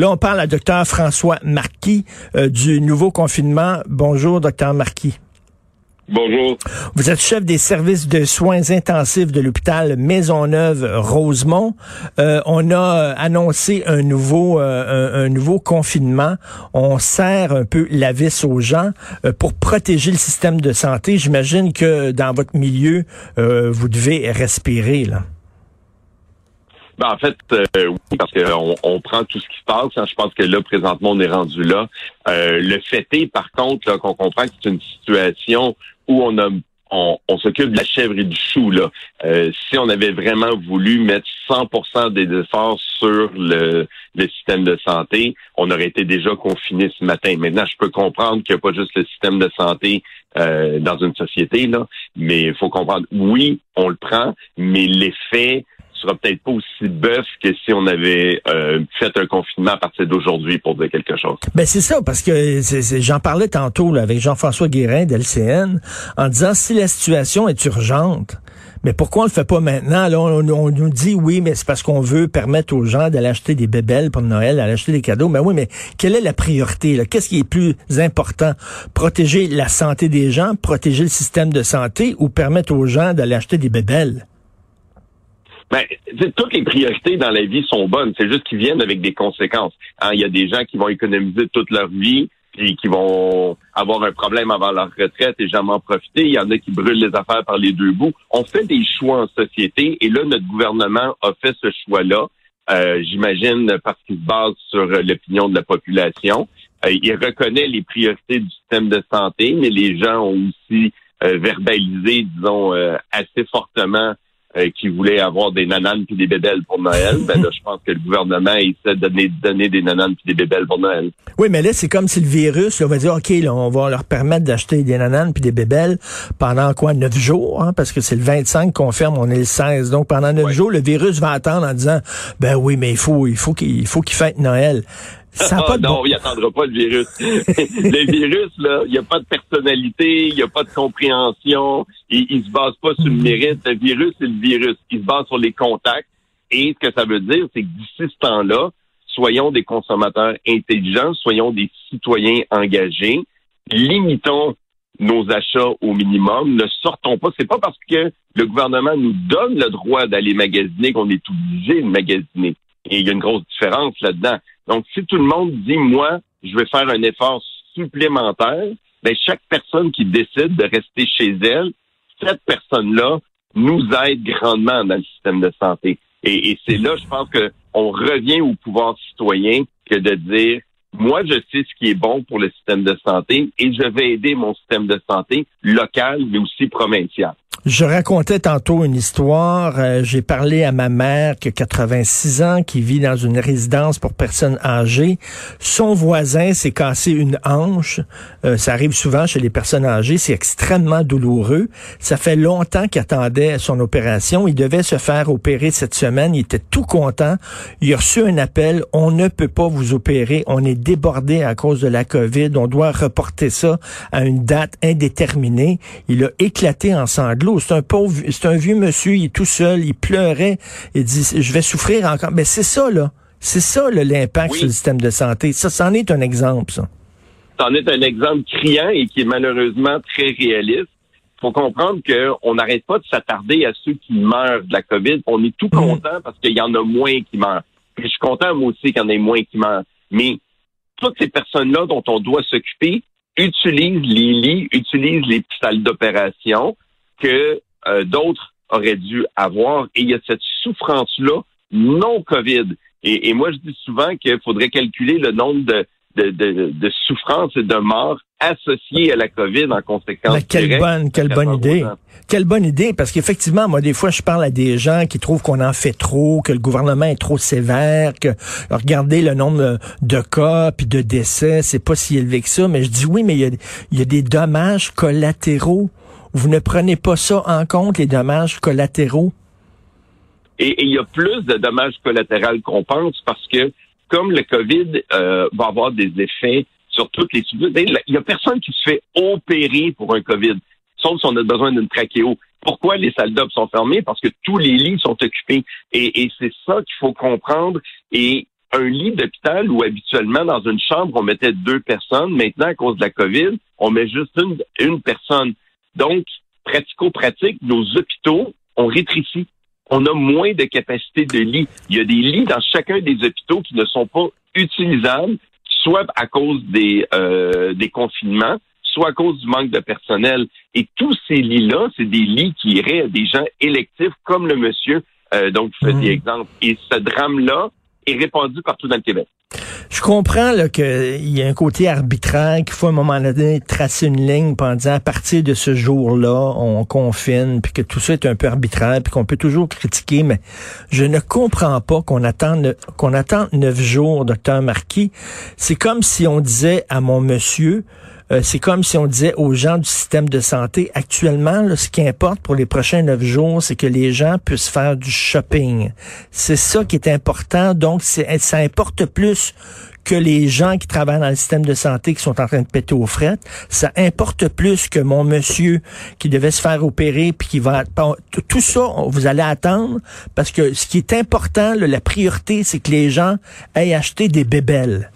Là, on parle à docteur François Marquis euh, du nouveau confinement. Bonjour, docteur Marquis. Bonjour. Vous êtes chef des services de soins intensifs de l'hôpital Maisonneuve-Rosemont. Euh, on a annoncé un nouveau, euh, un, nouveau confinement. On serre un peu la vis aux gens euh, pour protéger le système de santé. J'imagine que dans votre milieu, vous devez respirer là. Ben, en fait, oui, parce qu'on on prend tout ce qui se passe. Hein. Je pense que là, présentement, on est rendu là. le fait est, par contre, qu'on comprend que c'est une situation où on a on, s'occupe de la chèvre et du chou. Là. Euh, si on avait vraiment voulu mettre 100% des efforts sur le, système de santé, on aurait été déjà confiné ce matin. Maintenant, je peux comprendre qu'il n'y a pas juste le système de santé euh, dans une société, là, mais il faut comprendre, oui, on le prend, mais l'effet sera peut-être pas aussi que si on avait euh, fait un confinement à partir d'aujourd'hui pour dire quelque chose. Ben c'est ça, parce que j'en parlais tantôt avec Jean-François Guérin d'LCN en disant si la situation est urgente, mais pourquoi on le fait pas maintenant? Là, on, nous dit oui, mais c'est parce qu'on veut permettre aux gens d'aller acheter des bébelles pour Noël, d'aller acheter des cadeaux. Mais oui, mais quelle est la priorité? Qu'est-ce qui est plus important? Protéger la santé des gens, protéger le système de santé ou permettre aux gens d'aller acheter des bébelles? Ben, toutes les priorités dans la vie sont bonnes. C'est juste qu'ils viennent avec des conséquences. Hein, il y a des gens qui vont économiser toute leur vie et qui vont avoir un problème avant leur retraite et jamais en profiter. Il y en a qui brûlent les affaires par les deux bouts. On fait des choix en société et là, notre gouvernement a fait ce choix-là. Euh, J'imagine parce qu'il se base sur l'opinion de la population. Euh, il reconnaît les priorités du système de santé, mais les gens ont aussi euh, verbalisé, disons, euh, assez fortement euh, qui voulait avoir des nananes puis des bébelles pour Noël, ben là, je pense que le gouvernement essaie de donner, donner des nananes puis des bébelles pour Noël. Oui, mais là, c'est comme si le virus, on va dire, OK, là, on va leur permettre d'acheter des nananes puis des bébelles pendant quoi, neuf jours, hein, parce que c'est le 25 qu'on ferme, on est le 16. Donc, pendant neuf jours, le virus va attendre en disant, ben oui, mais il faut, il faut qu'il faut qu'il fête Noël. Ça pas non, il attendra pas le virus. le virus, là, il n'y a pas de personnalité, il n'y a pas de compréhension, il, il se base pas sur le mérite. Le virus, c'est le virus. Il se base sur les contacts. Et ce que ça veut dire, c'est que d'ici ce temps-là, soyons des consommateurs intelligents, soyons des citoyens engagés, limitons nos achats au minimum, ne sortons pas. C'est pas parce que le gouvernement nous donne le droit d'aller magasiner qu'on est obligé de magasiner. Et il y a une grosse différence là-dedans. Donc, si tout le monde dit, moi, je vais faire un effort supplémentaire, ben, chaque personne qui décide de rester chez elle, cette personne-là nous aide grandement dans le système de santé. Et, c'est là, je pense qu'on revient au pouvoir citoyen que de dire, moi, je sais ce qui est bon pour le système de santé et je vais aider mon système de santé local, mais aussi provincial. Je racontais tantôt une histoire. Euh, j'ai parlé à ma mère qui a 86 ans, qui vit dans une résidence pour personnes âgées. Son voisin s'est cassé une hanche. Euh, ça arrive souvent chez les personnes âgées. C'est extrêmement douloureux. Ça fait longtemps qu'il attendait son opération. Il devait se faire opérer cette semaine. Il était tout content. Il a reçu un appel. On ne peut pas vous opérer. On est débordé à cause de la COVID. On doit reporter ça à une date indéterminée. Il a éclaté en sanglots c'est un pauvre, c'est un vieux monsieur, il est tout seul, il pleurait, il dit, je vais souffrir encore. Mais c'est ça, là. C'est ça, l'impact sur le système de santé. Ça, c'en est un exemple, ça. C'en est un exemple criant et qui est malheureusement très réaliste. Il faut comprendre qu'on n'arrête pas de s'attarder à ceux qui meurent de la COVID. On est tout mm. content parce qu'il y en a moins qui meurent. je suis content, moi aussi, qu'il y en ait moins qui meurent. Mais toutes ces personnes-là dont on doit s'occuper utilisent les lits, utilisent les salles d'opération, que euh, d'autres auraient dû avoir. Et il y a cette souffrance-là non COVID. Et, moi, je dis souvent qu'il faudrait calculer le nombre de, de, de, de souffrances et de morts associées à la COVID en conséquence. Mais quelle bonne, quelle bonne idée. Quelle bonne idée, parce qu'effectivement, moi, des fois, je parle à des gens qui trouvent qu'on en fait trop, que le gouvernement est trop sévère, que regardez le nombre de cas puis de décès, c'est pas si élevé que ça. Mais je dis oui, mais il y a, il y a des dommages collatéraux vous ne prenez pas ça en compte, les dommages collatéraux? Et il y a plus de dommages collatéraux qu'on pense parce que comme le COVID euh, va avoir des effets sur toutes les il y a personne qui se fait opérer pour un COVID, sauf si on a besoin d'une trachéo. Pourquoi les salles d'op sont fermées? Parce que tous les lits sont occupés. Et, et c'est ça qu'il faut comprendre. Et un lit d'hôpital où habituellement dans une chambre on mettait deux personnes, maintenant à cause de la COVID, on met juste une, une personne. Donc, pratico-pratique, nos hôpitaux ont rétréci. On a moins de capacité de lits. Il y a des lits dans chacun des hôpitaux qui ne sont pas utilisables, soit à cause des, euh, des confinements, soit à cause du manque de personnel. Et tous ces lits-là, c'est des lits qui iraient à des gens électifs comme le monsieur euh, donc je fais des exemples. Et ce drame-là est répandu partout dans le Québec. Je comprends qu'il y a un côté arbitraire, qu'il faut à un moment donné tracer une ligne en disant à partir de ce jour-là, on confine, puis que tout ça est un peu arbitraire, puis qu'on peut toujours critiquer, mais je ne comprends pas qu'on attende qu'on attende neuf jours, docteur Marquis. C'est comme si on disait à mon monsieur, euh, c'est comme si on disait aux gens du système de santé, actuellement, ce qui importe pour les prochains neuf jours, c'est que les gens puissent faire du shopping. C'est ça qui est important. Donc, ça importe plus que les gens qui travaillent dans le système de santé qui sont en train de péter aux frettes. Ça importe plus que mon monsieur qui devait se faire opérer puis qui va tout ça vous allez attendre parce que ce qui est important la priorité c'est que les gens aient acheté des bébelles.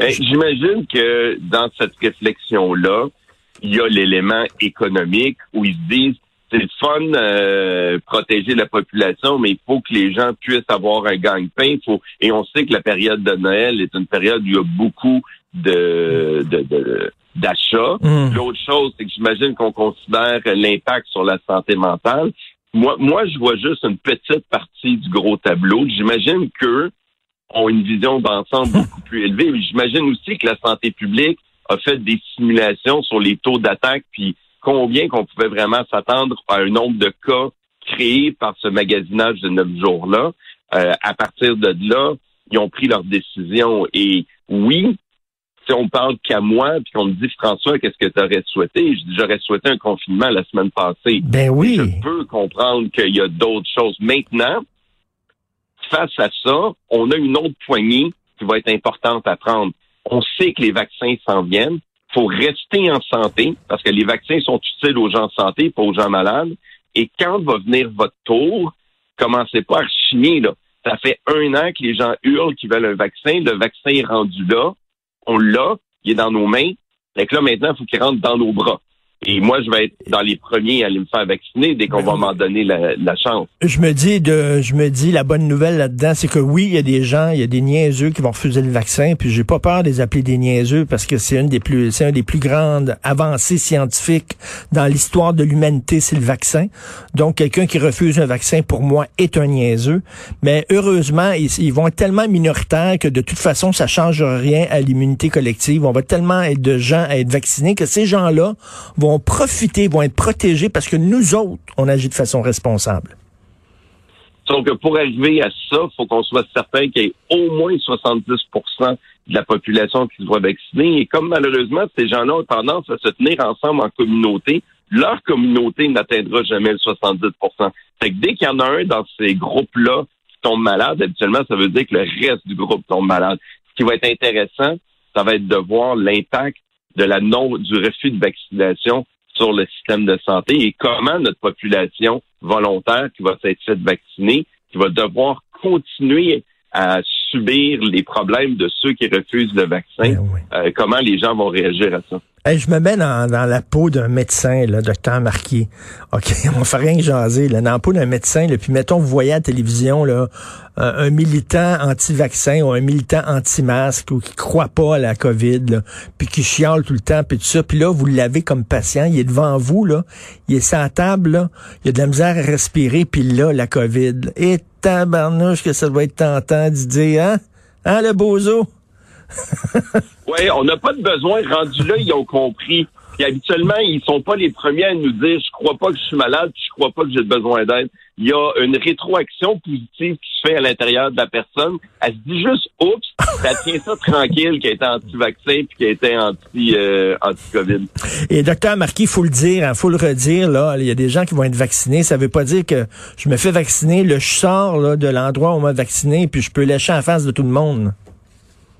Ben, j'imagine que dans cette réflexion-là, il y a l'élément économique où ils se disent c'est le fun euh, protéger la population, mais il faut que les gens puissent avoir un gagne-pain. Faut et on sait que la période de Noël est une période où il y a beaucoup de, d'achats. Mmh. L'autre chose, c'est que j'imagine qu'on considère l'impact sur la santé mentale. Moi, moi, je vois juste une petite partie du gros tableau. J'imagine que ont une vision d'ensemble beaucoup plus élevée. J'imagine aussi que la santé publique a fait des simulations sur les taux d'attaque, puis combien qu'on pouvait vraiment s'attendre à un nombre de cas créés par ce magasinage de neuf jours-là. Euh, à partir de là, ils ont pris leur décision. Et oui, si on parle qu'à moi, puis qu'on me dit François, qu'est-ce que tu aurais souhaité? Je dis j'aurais souhaité un confinement la semaine passée. Ben oui. je peux comprendre qu'il y a d'autres choses. Maintenant, face à ça, on a une autre poignée qui va être importante à prendre. On sait que les vaccins s'en viennent. Faut rester en santé parce que les vaccins sont utiles aux gens en santé, pas aux gens malades. Et quand va venir votre tour, commencez pas à chiner, là. Ça fait un an que les gens hurlent qu'ils veulent un vaccin. Le vaccin est rendu là. On l'a. Il est dans nos mains. Que là, maintenant, il faut qu'il rentre dans nos bras. Et moi, je vais être dans les premiers à aller me faire vacciner dès qu'on va m'en donner la, chance. Je me dis de, je me dis la bonne nouvelle là-dedans, c'est que oui, il y a des gens, il y a des niaiseux qui vont refuser le vaccin, puis j'ai pas peur de les appeler des niaiseux parce que c'est une des plus, c'est un des plus grandes avancées scientifiques dans l'histoire de l'humanité, c'est le vaccin. Donc quelqu'un qui refuse un vaccin pour moi est un niaiseux. Mais heureusement, ils, vont être tellement minoritaires que de toute façon, ça change rien à l'immunité collective. On va tellement être de gens à être vaccinés que ces gens-là vont vont profiter, vont être protégés parce que nous autres, on agit de façon responsable. Donc, pour arriver à ça, il faut qu'on soit certain qu'il y ait au moins 70 de la population qui soit vaccinée. Et comme malheureusement, ces gens-là ont tendance à se tenir ensemble en communauté, leur communauté n'atteindra jamais le 70 Fait que dès qu'il y en a un dans ces groupes-là qui tombe malade, habituellement, ça veut dire que le reste du groupe tombe malade. Ce qui va être intéressant, ça va être de voir l'impact de la non, du refus de vaccination sur le système de santé et comment notre population volontaire qui va s'être faite vacciner, qui va devoir continuer à subir les problèmes de ceux qui refusent le vaccin, eh euh, comment les gens vont réagir à ça? Je me mets dans, la peau d'un médecin, là, docteur Marquis. OK, on fait rien que jaser. Là, dans la peau d'un médecin, là, puis mettons, vous voyez à la télévision là, un, militant anti-vaccin ou un militant anti-masque ou qui croit pas à la COVID, là, puis qui chiale tout le temps, puis tout ça. Puis là, vous l'avez comme patient, il est devant vous, là, il est sur la table, là, il a de la misère à respirer, puis là, la COVID. Et tabarnouche que ça doit être tentant d'y dire, hein? Hein, le bozo? Oui, on n'a pas de besoin. Rendu là, ils ont compris. Puis habituellement, ils sont pas les premiers à nous dire je crois pas que je suis malade, je crois pas que j'ai besoin d'aide. Il y a une rétroaction positive qui se fait à l'intérieur de la personne. Elle se dit juste oups, ça tient ça tranquille qui été anti-vaccin puis qui été anti euh, anti-Covid. Et docteur Marquis, faut le dire, hein, faut le redire là, il y a des gens qui vont être vaccinés, ça veut pas dire que je me fais vacciner, le je sors de l'endroit où on m'a vacciné puis je peux lécher en face de tout le monde.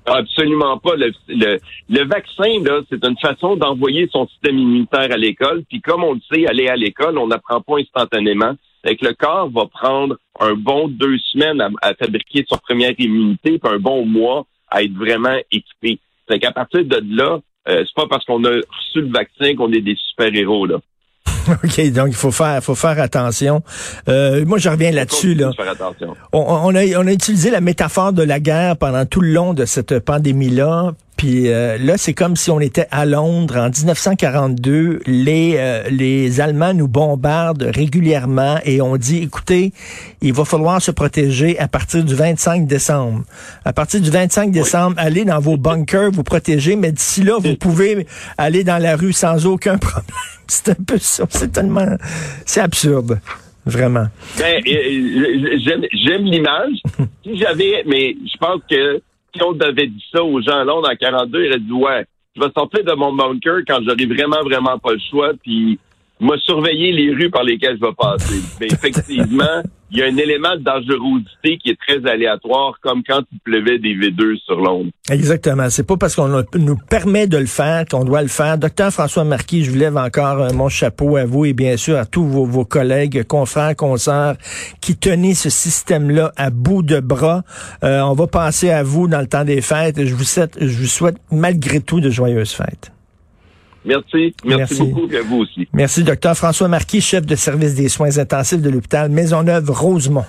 Absolument pas. Le, le, vaccin, là, c'est une façon d'envoyer son système immunitaire à l'école. Puis comme on le sait, aller à l'école, on n'apprend pas instantanément. c'est que le corps va prendre un bon deux semaines à, fabriquer son première immunité, puis un bon mois à être vraiment équipé. C'est qu'à partir de là, euh, c'est pas parce qu'on a reçu le vaccin qu'on est des super-héros, là. OK, donc il faut faire, faut faire attention. Euh, moi, je reviens là-dessus. Là. On, a, on a utilisé la métaphore de la guerre pendant tout le long de cette pandémie-là. Puis euh, là, c'est comme si on était à Londres en 1942. Les, euh, les Allemands nous bombardent régulièrement et on dit, écoutez, il va falloir se protéger à partir du 25 décembre. À partir du 25 décembre, allez dans vos bunkers, vous protéger, mais d'ici là, vous pouvez aller dans la rue sans aucun problème. C'est un peu ça. C'est tellement... C'est absurde. Vraiment. Ben, j'aime l'image. si j'avais, mais je pense que on avait dit ça aux gens à Londres en 42, ils auraient dit ouais, je vais sortir de mon bunker quand j'aurai vraiment, vraiment pas le choix, puis m'a surveiller les rues par lesquelles je vais passer. Mais effectivement, il y a un élément de dangerosité qui est très aléatoire, comme quand il pleuvait des V2 sur Londres. Exactement. C'est pas parce qu'on nous permet de le faire qu'on doit le faire. Docteur François Marquis, je vous lève encore euh, mon chapeau à vous et bien sûr à tous vos, collègues, confrères, consoeurs qui tenaient ce système-là à bout de bras. Euh, on va passer à vous dans le temps des fêtes. Je vous souhaite, je vous souhaite malgré tout de joyeuses fêtes. Merci. Merci, beaucoup à vous aussi. Merci, docteur François Marquis, chef de service des soins intensifs de l'hôpital Maisonneuve-Rosemont.